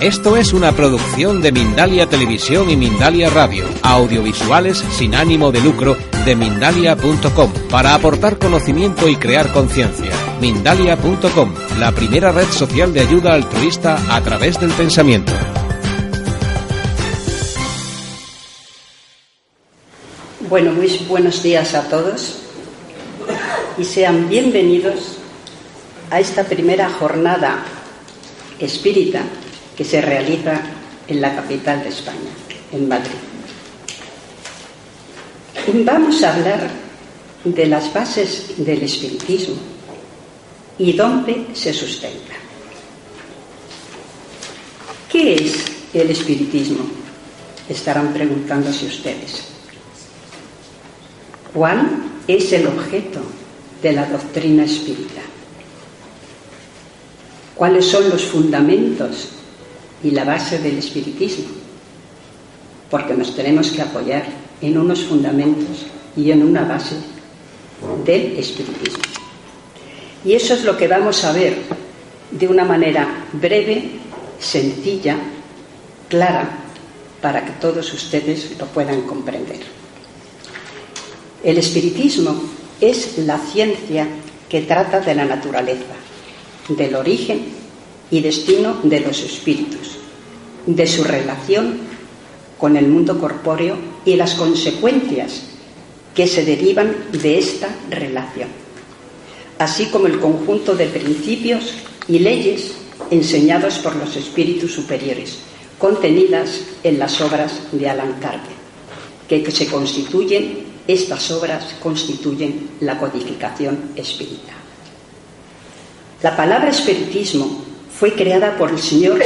Esto es una producción de Mindalia Televisión y Mindalia Radio, audiovisuales sin ánimo de lucro de mindalia.com, para aportar conocimiento y crear conciencia. Mindalia.com, la primera red social de ayuda altruista a través del pensamiento. Bueno, muy buenos días a todos y sean bienvenidos a esta primera jornada espírita que se realiza en la capital de España, en Madrid. Vamos a hablar de las bases del espiritismo y dónde se sustenta. ¿Qué es el espiritismo? Estarán preguntándose ustedes. ¿Cuál es el objeto de la doctrina espírita? ¿Cuáles son los fundamentos y la base del espiritismo, porque nos tenemos que apoyar en unos fundamentos y en una base del espiritismo. Y eso es lo que vamos a ver de una manera breve, sencilla, clara, para que todos ustedes lo puedan comprender. El espiritismo es la ciencia que trata de la naturaleza, del origen y destino de los espíritus, de su relación con el mundo corpóreo y las consecuencias que se derivan de esta relación, así como el conjunto de principios y leyes enseñados por los espíritus superiores, contenidas en las obras de Alan Kardec, que se constituyen, estas obras constituyen la codificación espírita. La palabra espiritismo fue creada por el señor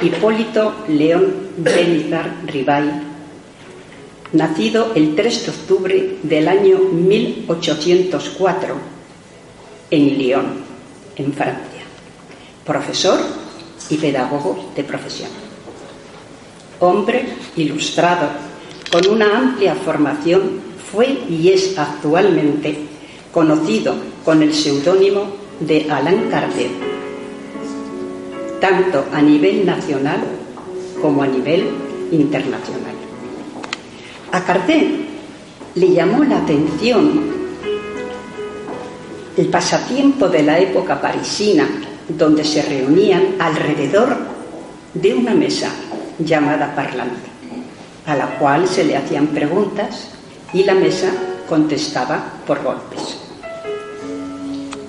Hipólito León Benizar Ribay, nacido el 3 de octubre del año 1804 en Lyon, en Francia, profesor y pedagogo de profesión. Hombre ilustrado, con una amplia formación, fue y es actualmente conocido con el seudónimo de Alain Kardec tanto a nivel nacional como a nivel internacional. A Kardec le llamó la atención el pasatiempo de la época parisina, donde se reunían alrededor de una mesa llamada parlante, a la cual se le hacían preguntas y la mesa contestaba por golpes.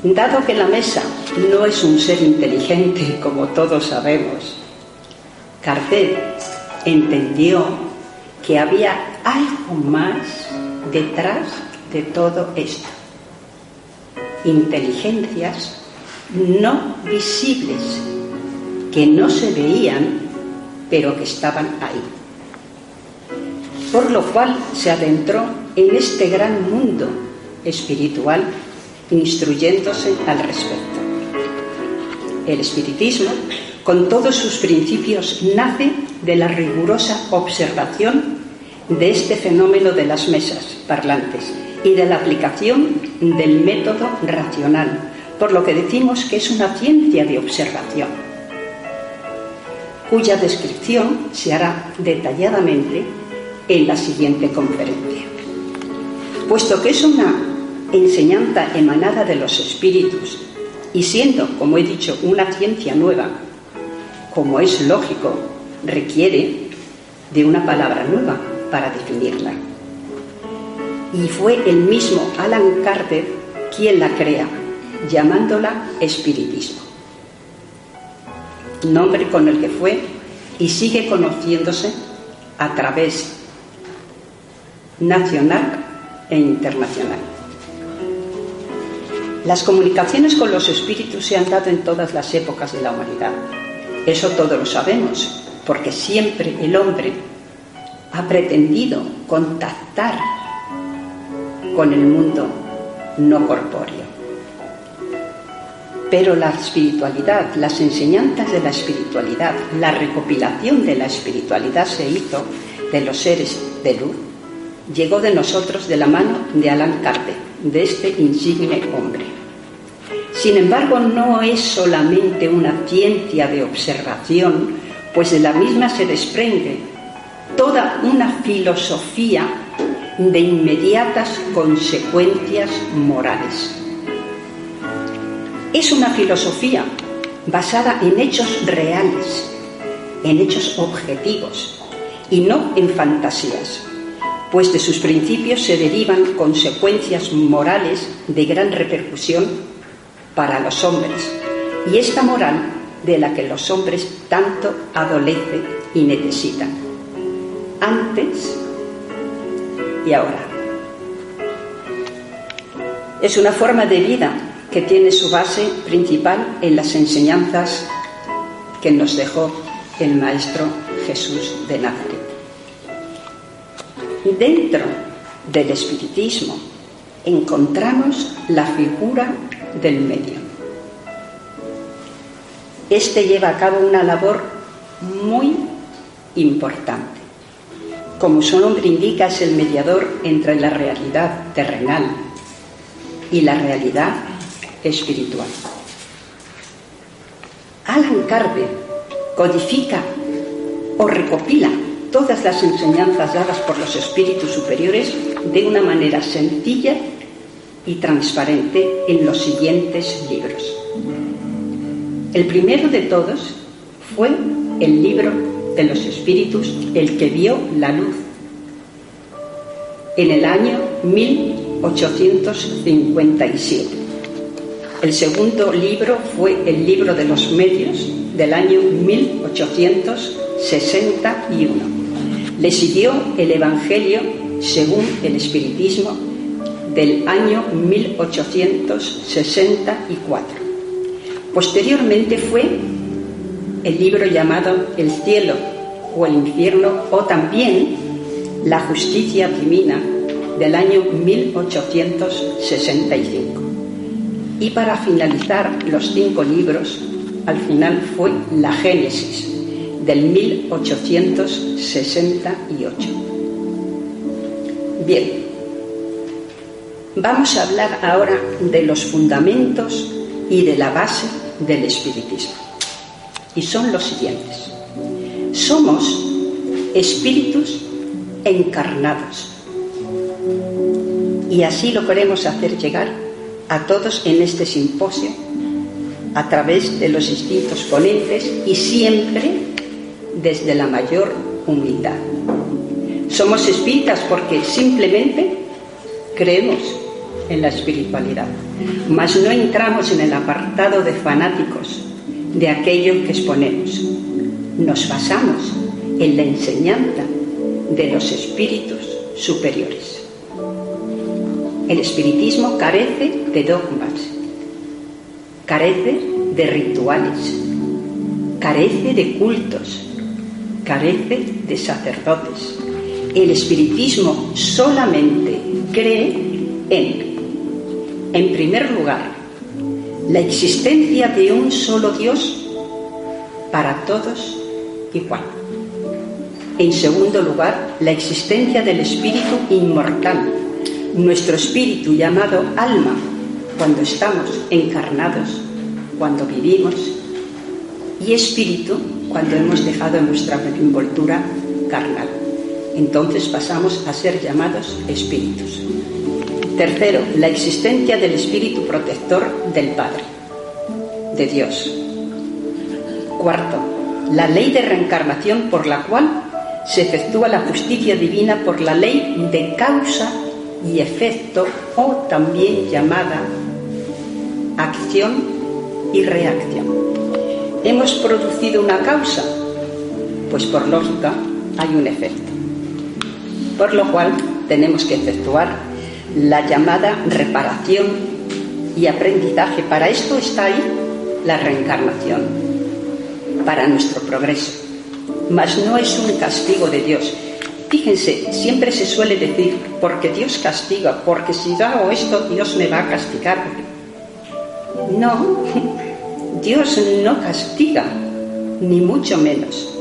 Dado que la mesa no es un ser inteligente, como todos sabemos, Kardec entendió que había algo más detrás de todo esto. Inteligencias no visibles, que no se veían, pero que estaban ahí. Por lo cual se adentró en este gran mundo espiritual instruyéndose al respecto. El espiritismo, con todos sus principios, nace de la rigurosa observación de este fenómeno de las mesas parlantes y de la aplicación del método racional, por lo que decimos que es una ciencia de observación, cuya descripción se hará detalladamente en la siguiente conferencia. Puesto que es una enseñanza emanada de los espíritus y siendo, como he dicho, una ciencia nueva, como es lógico, requiere de una palabra nueva para definirla. Y fue el mismo Alan Carter quien la crea, llamándola espiritismo. Nombre con el que fue y sigue conociéndose a través nacional e internacional. Las comunicaciones con los espíritus se han dado en todas las épocas de la humanidad. Eso todos lo sabemos, porque siempre el hombre ha pretendido contactar con el mundo no corpóreo. Pero la espiritualidad, las enseñanzas de la espiritualidad, la recopilación de la espiritualidad se hizo de los seres de luz, llegó de nosotros de la mano de Alan Kardec, de este insigne hombre. Sin embargo, no es solamente una ciencia de observación pues de la misma se desprende toda una filosofía de inmediatas consecuencias morales. Es una filosofía basada en hechos reales, en hechos objetivos y no en fantasías, pues de sus principios se derivan consecuencias morales de gran repercusión para los hombres, y esta moral de la que los hombres tanto adolecen y necesitan, antes y ahora. Es una forma de vida que tiene su base principal en las enseñanzas que nos dejó el Maestro Jesús de Nazaret. Dentro del espiritismo encontramos la figura del medio. Este lleva a cabo una labor muy importante. Como su nombre indica, es el mediador entre la realidad terrenal y la realidad espiritual. Alan Carver codifica o recopila todas las enseñanzas dadas por los espíritus superiores de una manera sencilla y transparente en los siguientes libros. El primero de todos fue el libro de los espíritus, el que vio la luz, en el año 1857. El segundo libro fue el libro de los medios del año 1861. Le siguió el Evangelio según el Espiritismo del año 1864. Posteriormente fue el libro llamado El cielo o el infierno o también La justicia divina del año 1865. Y para finalizar los cinco libros, al final fue la Génesis del 1868. Bien, Vamos a hablar ahora de los fundamentos y de la base del espiritismo. Y son los siguientes. Somos espíritus encarnados. Y así lo queremos hacer llegar a todos en este simposio a través de los distintos ponentes y siempre desde la mayor humildad. Somos espíritas porque simplemente creemos en la espiritualidad, mas no entramos en el apartado de fanáticos de aquello que exponemos. Nos basamos en la enseñanza de los espíritus superiores. El espiritismo carece de dogmas, carece de rituales, carece de cultos, carece de sacerdotes. El espiritismo solamente cree en en primer lugar, la existencia de un solo Dios para todos igual. En segundo lugar, la existencia del espíritu inmortal, nuestro espíritu llamado alma, cuando estamos encarnados, cuando vivimos, y espíritu cuando hemos dejado nuestra envoltura carnal. Entonces pasamos a ser llamados espíritus. Tercero, la existencia del espíritu protector del Padre, de Dios. Cuarto, la ley de reencarnación por la cual se efectúa la justicia divina por la ley de causa y efecto o también llamada acción y reacción. ¿Hemos producido una causa? Pues por lógica hay un efecto. Por lo cual tenemos que efectuar la llamada reparación y aprendizaje. Para esto está ahí la reencarnación, para nuestro progreso. Mas no es un castigo de Dios. Fíjense, siempre se suele decir, porque Dios castiga, porque si yo hago esto, Dios me va a castigar. No, Dios no castiga, ni mucho menos.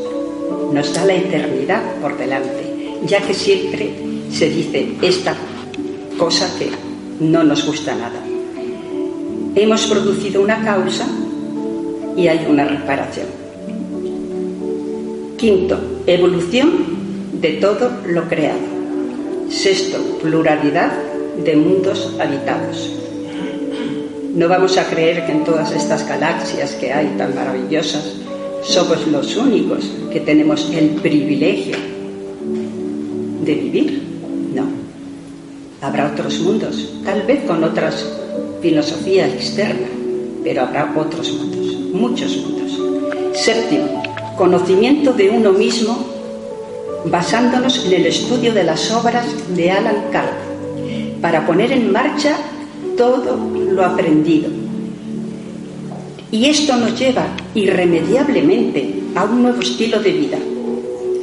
Nos da la eternidad por delante, ya que siempre se dice, esta cosa que no nos gusta nada. Hemos producido una causa y hay una reparación. Quinto, evolución de todo lo creado. Sexto, pluralidad de mundos habitados. No vamos a creer que en todas estas galaxias que hay tan maravillosas somos los únicos que tenemos el privilegio de vivir. No. Habrá otros mundos, tal vez con otras filosofías externas, pero habrá otros mundos, muchos mundos. Séptimo, conocimiento de uno mismo basándonos en el estudio de las obras de Alan Carr para poner en marcha todo lo aprendido. Y esto nos lleva irremediablemente a un nuevo estilo de vida,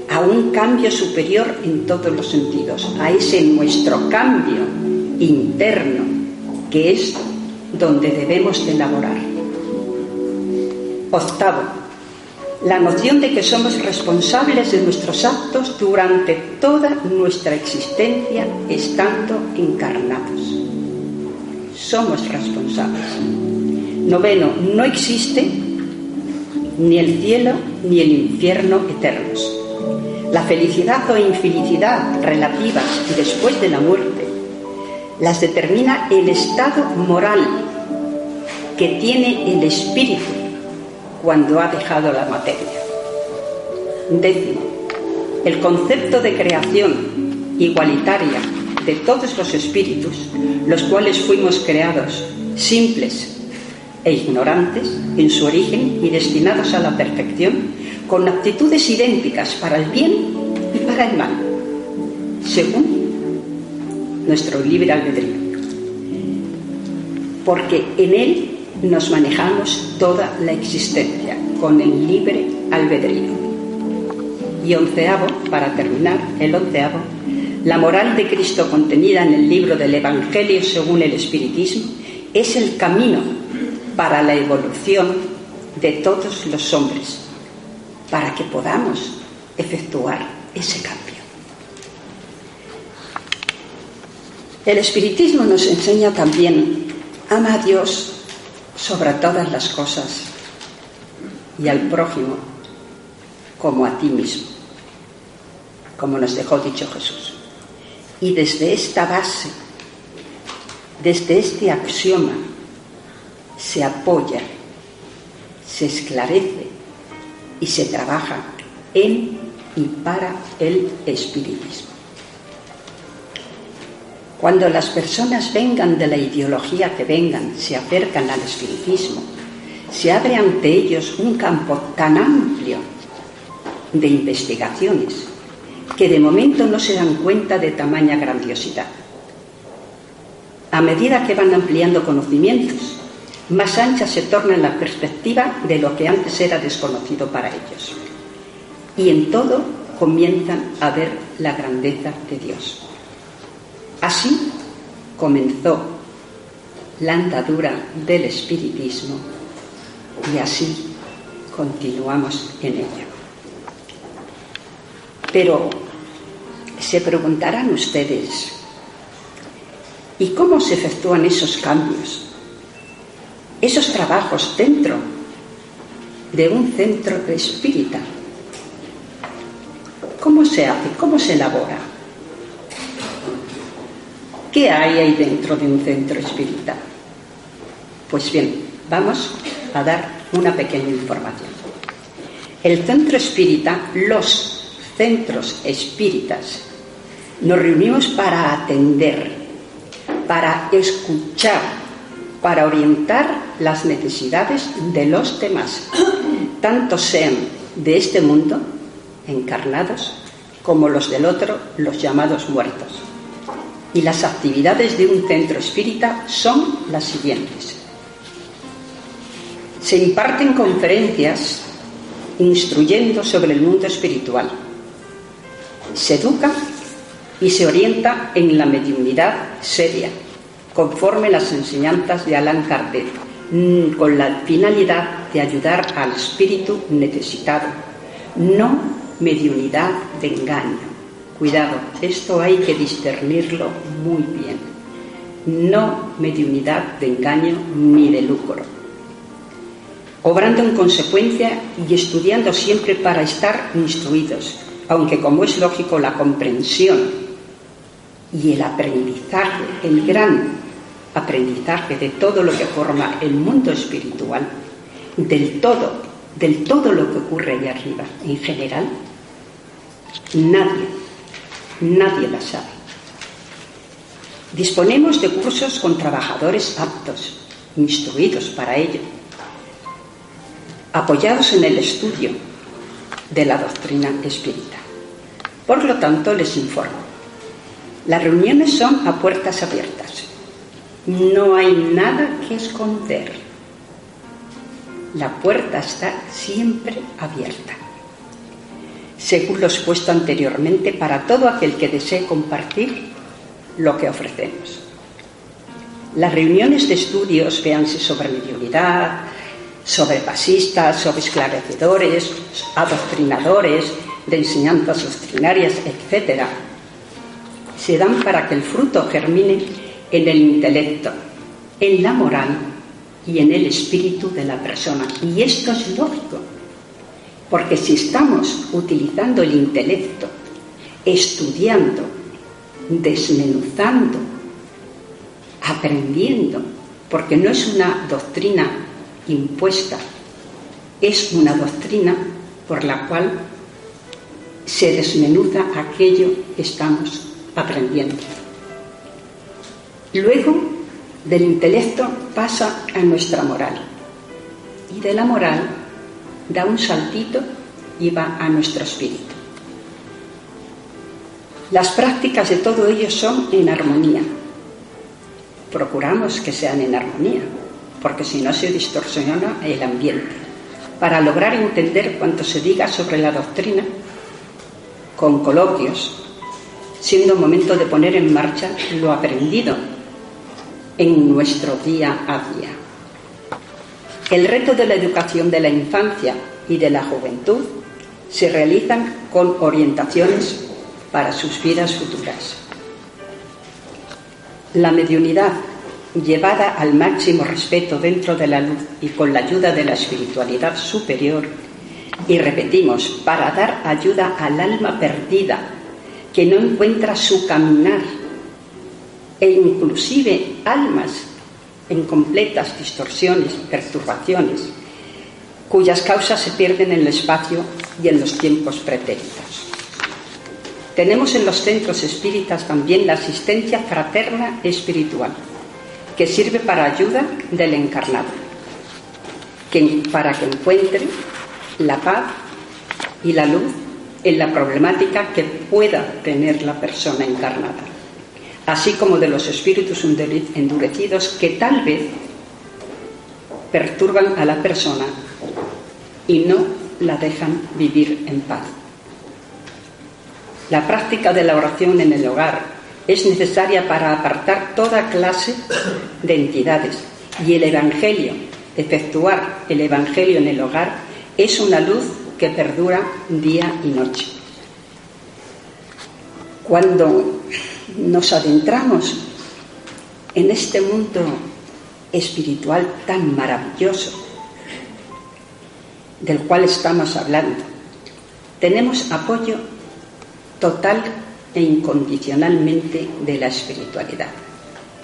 a un cambio superior en todos los sentidos, a ese nuestro cambio interno, que es donde debemos de elaborar. Octavo, la noción de que somos responsables de nuestros actos durante toda nuestra existencia estando encarnados. Somos responsables. Noveno, no existe ni el cielo ni el infierno eternos. La felicidad o infelicidad relativas después de la muerte las determina el estado moral que tiene el espíritu cuando ha dejado la materia. Décimo, el concepto de creación igualitaria de todos los espíritus, los cuales fuimos creados simples e ignorantes en su origen y destinados a la perfección, con actitudes idénticas para el bien y para el mal, según nuestro libre albedrío. Porque en él nos manejamos toda la existencia con el libre albedrío. Y onceavo, para terminar, el onceavo, la moral de Cristo contenida en el libro del Evangelio según el Espiritismo es el camino para la evolución de todos los hombres, para que podamos efectuar ese cambio. El Espiritismo nos enseña también, ama a Dios sobre todas las cosas y al prójimo como a ti mismo, como nos dejó dicho Jesús. Y desde esta base, desde este axioma, se apoya, se esclarece y se trabaja en y para el espiritismo. Cuando las personas vengan de la ideología que vengan, se acercan al espiritismo, se abre ante ellos un campo tan amplio de investigaciones que de momento no se dan cuenta de tamaña grandiosidad. A medida que van ampliando conocimientos, más ancha se torna la perspectiva de lo que antes era desconocido para ellos. Y en todo comienzan a ver la grandeza de Dios. Así comenzó la andadura del espiritismo y así continuamos en ello. Pero se preguntarán ustedes, ¿y cómo se efectúan esos cambios? Esos trabajos dentro de un centro espírita. ¿Cómo se hace? ¿Cómo se elabora? ¿Qué hay ahí dentro de un centro espírita? Pues bien, vamos a dar una pequeña información. El centro espírita, los centros espíritas, nos reunimos para atender, para escuchar, para orientar las necesidades de los demás, tanto sean de este mundo, encarnados, como los del otro, los llamados muertos y las actividades de un centro espírita son las siguientes. Se imparten conferencias instruyendo sobre el mundo espiritual. Se educa y se orienta en la mediunidad seria, conforme las enseñanzas de Allan Kardec, mm, con la finalidad de ayudar al espíritu necesitado, no mediunidad de engaño Cuidado, esto hay que discernirlo muy bien. No mediunidad de engaño ni de lucro. obrando en consecuencia y estudiando siempre para estar instruidos, aunque como es lógico la comprensión y el aprendizaje, el gran aprendizaje de todo lo que forma el mundo espiritual, del todo, del todo lo que ocurre allá arriba en general, nadie, nadie la sabe. Disponemos de cursos con trabajadores aptos, instruidos para ello, apoyados en el estudio de la doctrina espírita. Por lo tanto, les informo. Las reuniones son a puertas abiertas. No hay nada que esconder. La puerta está siempre abierta. Según lo expuesto anteriormente, para todo aquel que desee compartir lo que ofrecemos. Las reuniones de estudios, véanse sobre mediunidad, sobre pasistas, sobre esclarecedores, adoctrinadores, de enseñanzas doctrinarias, etc., se dan para que el fruto germine en el intelecto, en la moral y en el espíritu de la persona. Y esto es lógico, porque si estamos utilizando el intelecto, estudiando, desmenuzando, aprendiendo, porque no es una doctrina impuesta, es una doctrina por la cual se desmenuza aquello que estamos aprendiendo. Luego, del intelecto pasa a nuestra moral y de la moral da un saltito y va a nuestro espíritu. Las prácticas de todo ello son en armonía. Procuramos que sean en armonía, porque si no se distorsiona el ambiente. Para lograr entender cuanto se diga sobre la doctrina, con coloquios, siendo momento de poner en marcha lo aprendido en nuestro día a día. El reto de la educación de la infancia y de la juventud se realizan con orientaciones para sus vidas futuras. La mediunidad llevada al máximo respeto dentro de la luz y con la ayuda de la espiritualidad superior, y repetimos, para dar ayuda al alma perdida que no encuentra su caminar, e inclusive almas en completas distorsiones perturbaciones, cuyas causas se pierden en el espacio y en los tiempos pretéritos. Tenemos en los centros espíritas también la asistencia fraterna espiritual, que sirve para ayuda del encarnado, que, para que encuentre la paz y la luz en la problemática que pueda tener la persona encarnada, así como de los espíritus endurecidos que tal vez perturban a la persona y no la dejan vivir en paz. La práctica de la oración en el hogar es necesaria para apartar toda clase de entidades. Y el Evangelio, efectuar el Evangelio en el hogar, es una luz que perdura día y noche. Cuando nos adentramos en este mundo espiritual tan maravilloso del cual estamos hablando, tenemos apoyo total e incondicionalmente de la espiritualidad.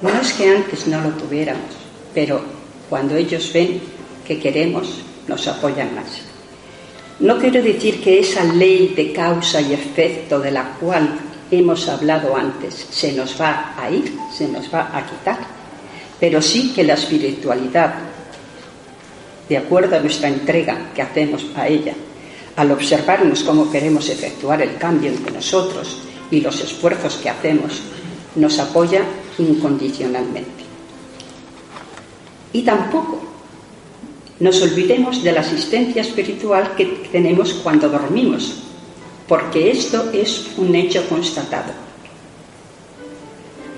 No es que antes no lo tuviéramos, pero cuando ellos ven que queremos, nos apoyan más. No quiero decir que esa ley de causa y efecto de la cual hemos hablado antes se nos va a ir, se nos va a quitar, pero sí que la espiritualidad, de acuerdo a nuestra entrega que hacemos a ella, al observarnos cómo queremos efectuar el cambio entre nosotros y los esfuerzos que hacemos nos apoya incondicionalmente. Y tampoco nos olvidemos de la asistencia espiritual que tenemos cuando dormimos, porque esto es un hecho constatado.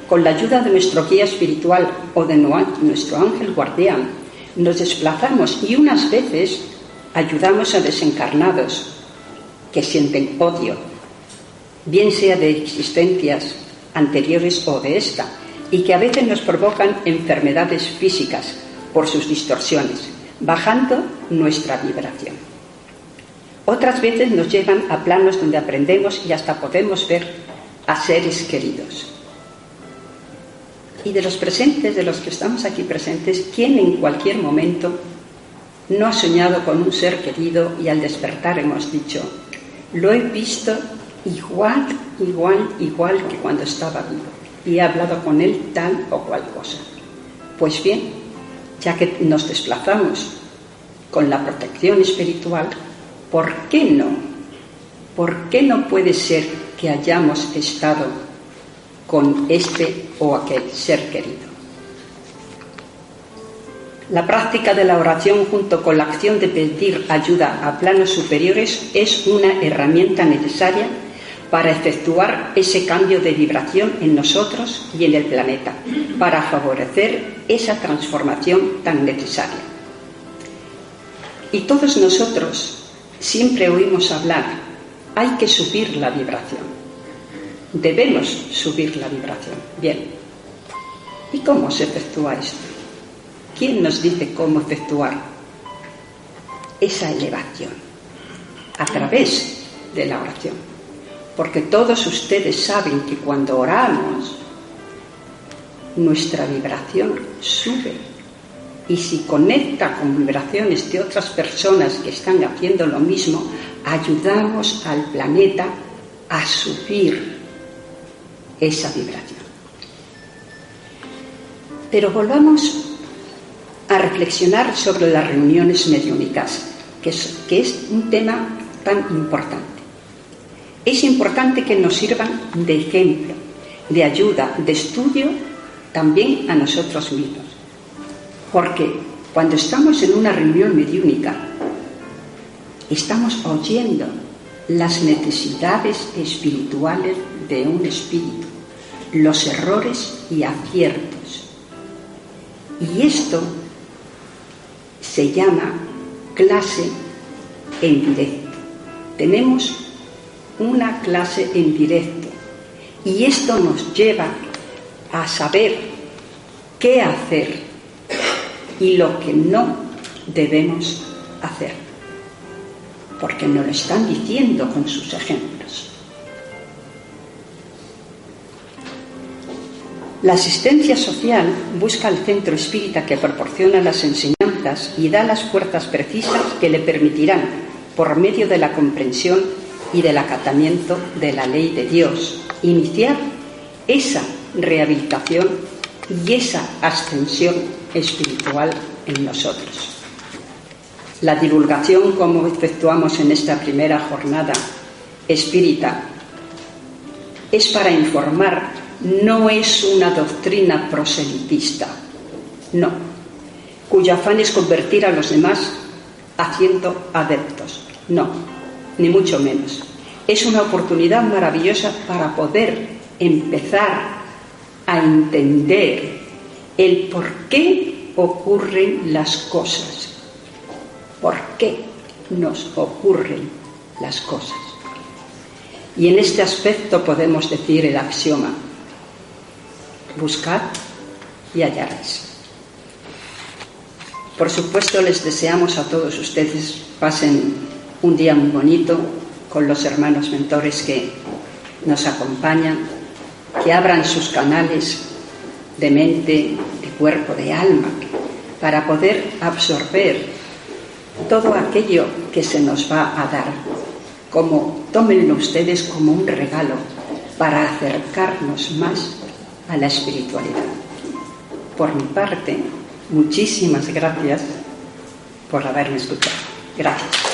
Con la ayuda de nuestro guía espiritual o de nuestro ángel guardián, nos desplazamos y unas veces ayudamos a desencarnados que sienten odio, bien sea de existencias anteriores o de esta, y que a veces nos provocan enfermedades físicas por sus distorsiones, bajando nuestra vibración. Otras veces nos llevan a planos donde aprendemos y hasta podemos ver a seres queridos. Y de los presentes, de los que estamos aquí presentes, ¿quién en cualquier momento no ha soñado con un ser querido y al despertar hemos dicho, lo he visto igual, igual, igual que cuando estaba vivo y he hablado con él tal o cual cosa? Pues bien, ya que nos desplazamos con la protección espiritual, ¿por qué no? ¿Por qué no puede ser que hayamos estado con este o aquel ser querido? La práctica de la oración junto con la acción de pedir ayuda a planos superiores es una herramienta necesaria para efectuar ese cambio de vibración en nosotros y en el planeta, para favorecer esa transformación tan necesaria. Y todos nosotros siempre oímos hablar, hay que subir la vibración, debemos subir la vibración. Bien, ¿y cómo se efectúa esto? ¿Quién nos dice cómo efectuar esa elevación? A través de la oración porque todos ustedes saben que cuando oramos, nuestra vibración sube. Y si conecta con vibraciones de otras personas que están haciendo lo mismo, ayudamos al planeta a subir esa vibración. Pero volvamos a reflexionar sobre las reuniones mediúnicas, que es, que es un tema tan importante es importante que nos sirvan de ejemplo, de ayuda, de estudio también a nosotros mismos. Porque cuando estamos en una reunión mediúnica, estamos oyendo las necesidades espirituales de un espíritu, los errores y aciertos. Y esto se llama clase en directo. Tenemos una clase en directo. Y esto nos lleva a saber qué hacer y lo que no debemos hacer. Porque nos lo están diciendo con sus ejemplos. La asistencia social busca el centro espírita que proporciona las enseñanzas y da las fuerzas precisas que le permitirán, por medio de la comprensión y del acatamiento de la ley de Dios, iniciar esa rehabilitación y esa ascensión espiritual en nosotros. La divulgación, como efectuamos en esta primera jornada espírita, es para informar, no es una doctrina proselitista, no, cuyo afán es convertir a los demás haciendo adeptos, no, ni mucho menos. Es una oportunidad maravillosa para poder empezar a entender el por qué ocurren las cosas, por qué nos ocurren las cosas. Y en este aspecto podemos decir el axioma, buscad y hallaréis. Por supuesto, les deseamos a todos ustedes pasen un día muy bonito con los hermanos mentores que nos acompañan, que abran sus canales de mente, de cuerpo, de alma, para poder absorber todo aquello que se nos va a dar, como tómenlo ustedes como un regalo para acercarnos más a la espiritualidad. Por mi parte, muchísimas gracias por haberme escuchado. Gracias.